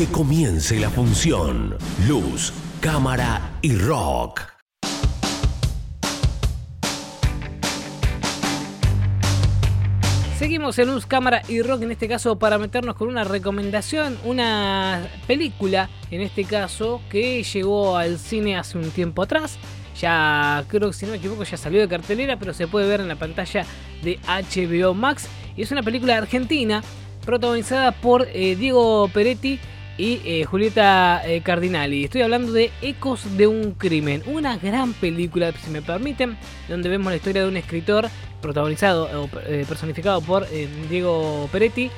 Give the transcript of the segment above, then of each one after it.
Que comience la función. Luz, cámara y rock. Seguimos en Luz, Cámara y Rock, en este caso para meternos con una recomendación, una película, en este caso, que llegó al cine hace un tiempo atrás. Ya creo que si no me equivoco ya salió de cartelera, pero se puede ver en la pantalla de HBO Max. Y es una película argentina protagonizada por eh, Diego Peretti y eh, Julieta eh, Cardinali. Estoy hablando de Ecos de un crimen, una gran película, si me permiten, donde vemos la historia de un escritor protagonizado o personificado por Diego Peretti,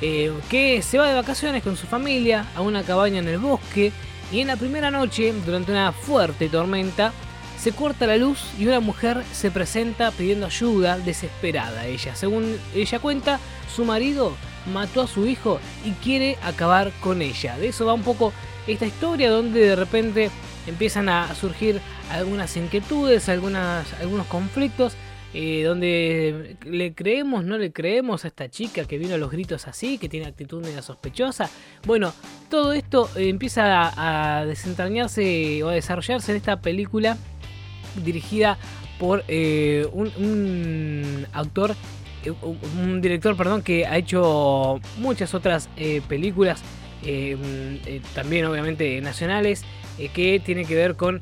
que se va de vacaciones con su familia a una cabaña en el bosque y en la primera noche, durante una fuerte tormenta, se corta la luz y una mujer se presenta pidiendo ayuda, desesperada ella. Según ella cuenta, su marido mató a su hijo y quiere acabar con ella. De eso va un poco esta historia donde de repente empiezan a surgir algunas inquietudes, algunas, algunos conflictos. Eh, donde le creemos, no le creemos a esta chica que vino a los gritos así, que tiene actitud media sospechosa. Bueno, todo esto empieza a, desentrañarse o a desarrollarse en esta película dirigida por eh, un, autor, eh, un director, perdón, que ha hecho muchas otras eh, películas, también obviamente nacionales, que tiene que ver con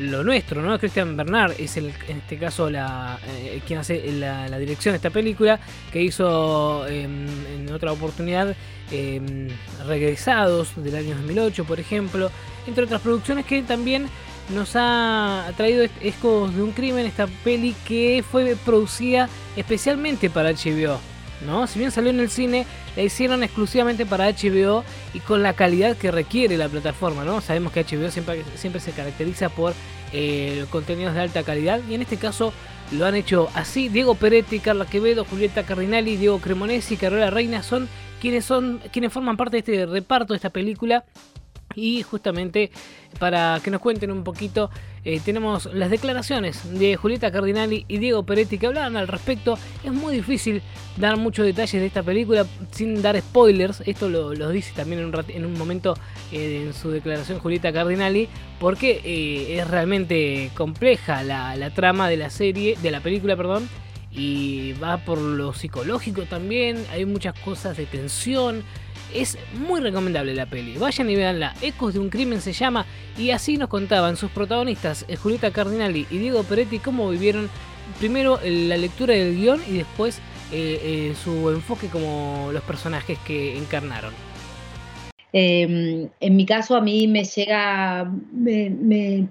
lo nuestro, ¿no? Christian Bernard es el, en este caso la, quien hace la, dirección de esta película, que hizo en otra oportunidad Regresados del año 2008, por ejemplo, entre otras producciones que también nos ha traído Ecos de un crimen, esta peli que fue producida especialmente para HBO. ¿no? Si bien salió en el cine, la hicieron exclusivamente para HBO y con la calidad que requiere la plataforma. ¿no? Sabemos que HBO siempre, siempre se caracteriza por eh, contenidos de alta calidad y en este caso lo han hecho así. Diego Peretti, Carla Quevedo, Julieta Cardinali, Diego Cremonesi Carola Reina son quienes, son quienes forman parte de este reparto de esta película y justamente para que nos cuenten un poquito, eh, tenemos las declaraciones de Julieta Cardinali y Diego Peretti que hablaban al respecto. Es muy difícil dar muchos detalles de esta película sin dar spoilers. Esto lo, dice también en un, en un momento eh, en su declaración Julieta Cardinali, porque eh, es realmente compleja la, la trama de la serie, de la película, perdón. Y va por lo psicológico también, hay muchas cosas de tensión, es muy recomendable la peli. Vayan y veanla. Ecos de un crimen se llama. Y así nos contaban sus protagonistas, eh, Julieta Cardinali y Diego Peretti, cómo vivieron primero la lectura del guion y después eh, eh, su enfoque como los personajes que encarnaron. Em, en mi caso, a mí me llega, me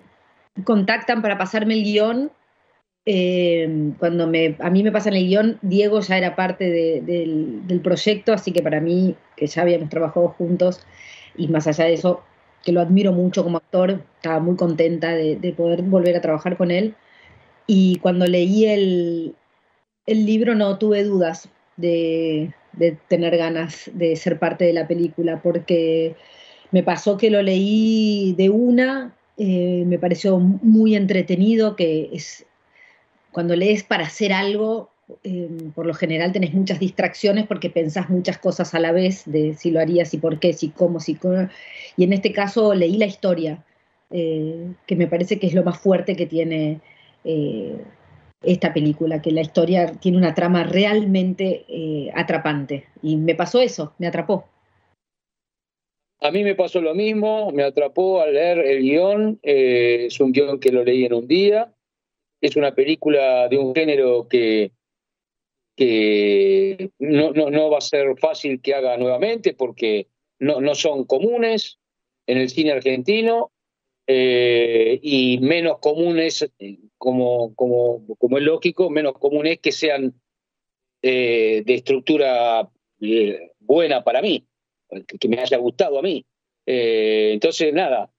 contactan para pasarme el guion eh, cuando me, a mí me pasa en el guion, Diego ya era parte del, proyecto, así que para mí, que ya habíamos trabajado juntos, y más allá de eso, que lo admiro mucho como actor, estaba muy contenta de, poder volver a trabajar con él. Y cuando leí el, el libro no tuve dudas de, tener ganas de ser parte de la película, porque me pasó que lo leí de una, eh, me pareció muy entretenido, que es cuando lees para hacer algo, em, por lo general tenés muchas distracciones porque pensás muchas cosas a la vez de si lo harías y por qué, si cómo, si cómo. Y en este caso leí la historia, eh, que me parece que es lo más fuerte que tiene eh, esta película, que la historia tiene una trama realmente eh, atrapante. Y me pasó eso, me atrapó. A mí me pasó lo mismo, me atrapó al leer el guion, es un guion que lo leí en un día, es una película de un género que, que no, no, va a ser fácil que haga nuevamente porque no, no son comunes en el cine argentino eh, y menos comunes, como, como, como es lógico, menos comunes que sean eh, de estructura eh, buena para mí, que me haya gustado a mí. entonces, nada,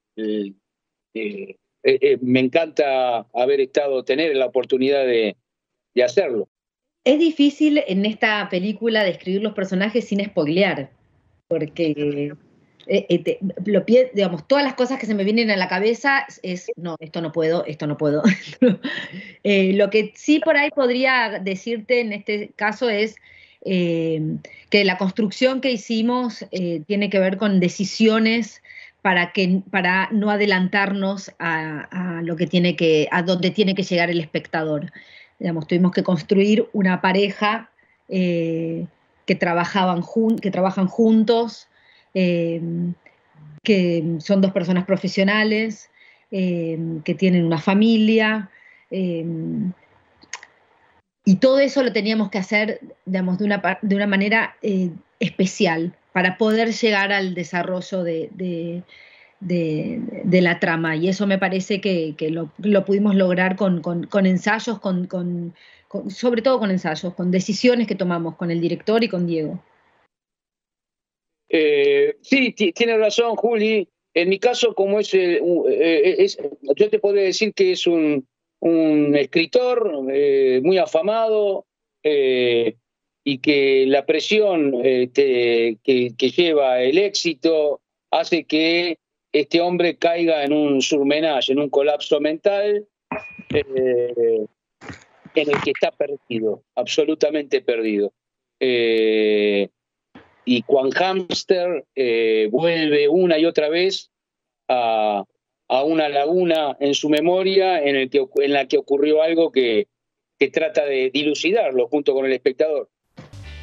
eh, eh, me encanta haber estado, tener la oportunidad de, hacerlo. Es difícil en esta película describir los personajes sin spoilear, porque eh, todas las cosas que se me vienen a la cabeza es, no, esto no puedo, esto no puedo. lo que sí por ahí podría decirte en este caso es que la construcción que hicimos tiene que ver con decisiones para, que, para no adelantarnos a, lo que tiene que, a donde tiene que llegar el espectador. Digamos, tuvimos que construir una pareja eh, que, trabajaban que trabajan juntos, que son dos personas profesionales, que tienen una familia, y todo eso lo teníamos que hacer, digamos, de una, de una manera eh, especial para poder llegar al desarrollo de, la trama. Y eso me parece que, lo, pudimos lograr con, ensayos, con, sobre todo con ensayos, con decisiones que tomamos con el director y con Diego. Eh, sí, tiene razón, Juli. En mi caso, como es, eh, es, yo te podría decir que es un, escritor eh, muy afamado eh, y que la presión este, que, lleva el éxito hace que este hombre caiga en un surmenage, en un colapso mental eh, en el que está perdido, absolutamente perdido. y Juan Hamster vuelve una y otra vez a, a una laguna en su memoria en, el que, en la que ocurrió algo que, que trata de dilucidarlo junto con el espectador.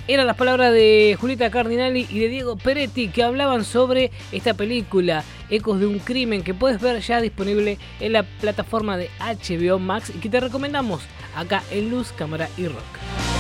Eran las palabras de Julieta Cardinali y de Diego Peretti que hablaban sobre esta película Ecos de un crimen que puedes ver ya disponible en la plataforma de HBO Max y que te recomendamos acá en Luz, Cámara y Rock.